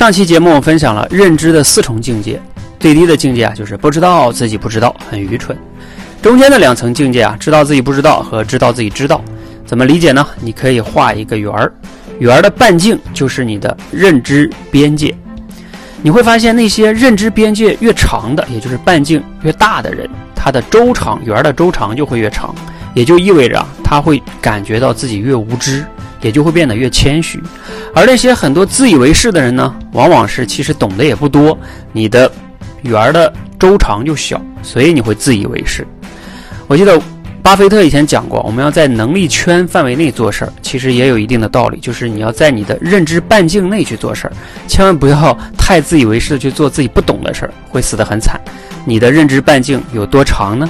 上期节目我分享了认知的四重境界，最低的境界啊就是不知道自己不知道，很愚蠢。中间的两层境界啊，知道自己不知道和知道自己知道，怎么理解呢？你可以画一个圆儿，圆儿的半径就是你的认知边界。你会发现那些认知边界越长的，也就是半径越大的人，他的周长圆的周长就会越长，也就意味着他会感觉到自己越无知。也就会变得越谦虚，而那些很多自以为是的人呢，往往是其实懂得也不多，你的圆儿的周长就小，所以你会自以为是。我记得巴菲特以前讲过，我们要在能力圈范围内做事儿，其实也有一定的道理，就是你要在你的认知半径内去做事儿，千万不要太自以为是的去做自己不懂的事儿，会死得很惨。你的认知半径有多长呢？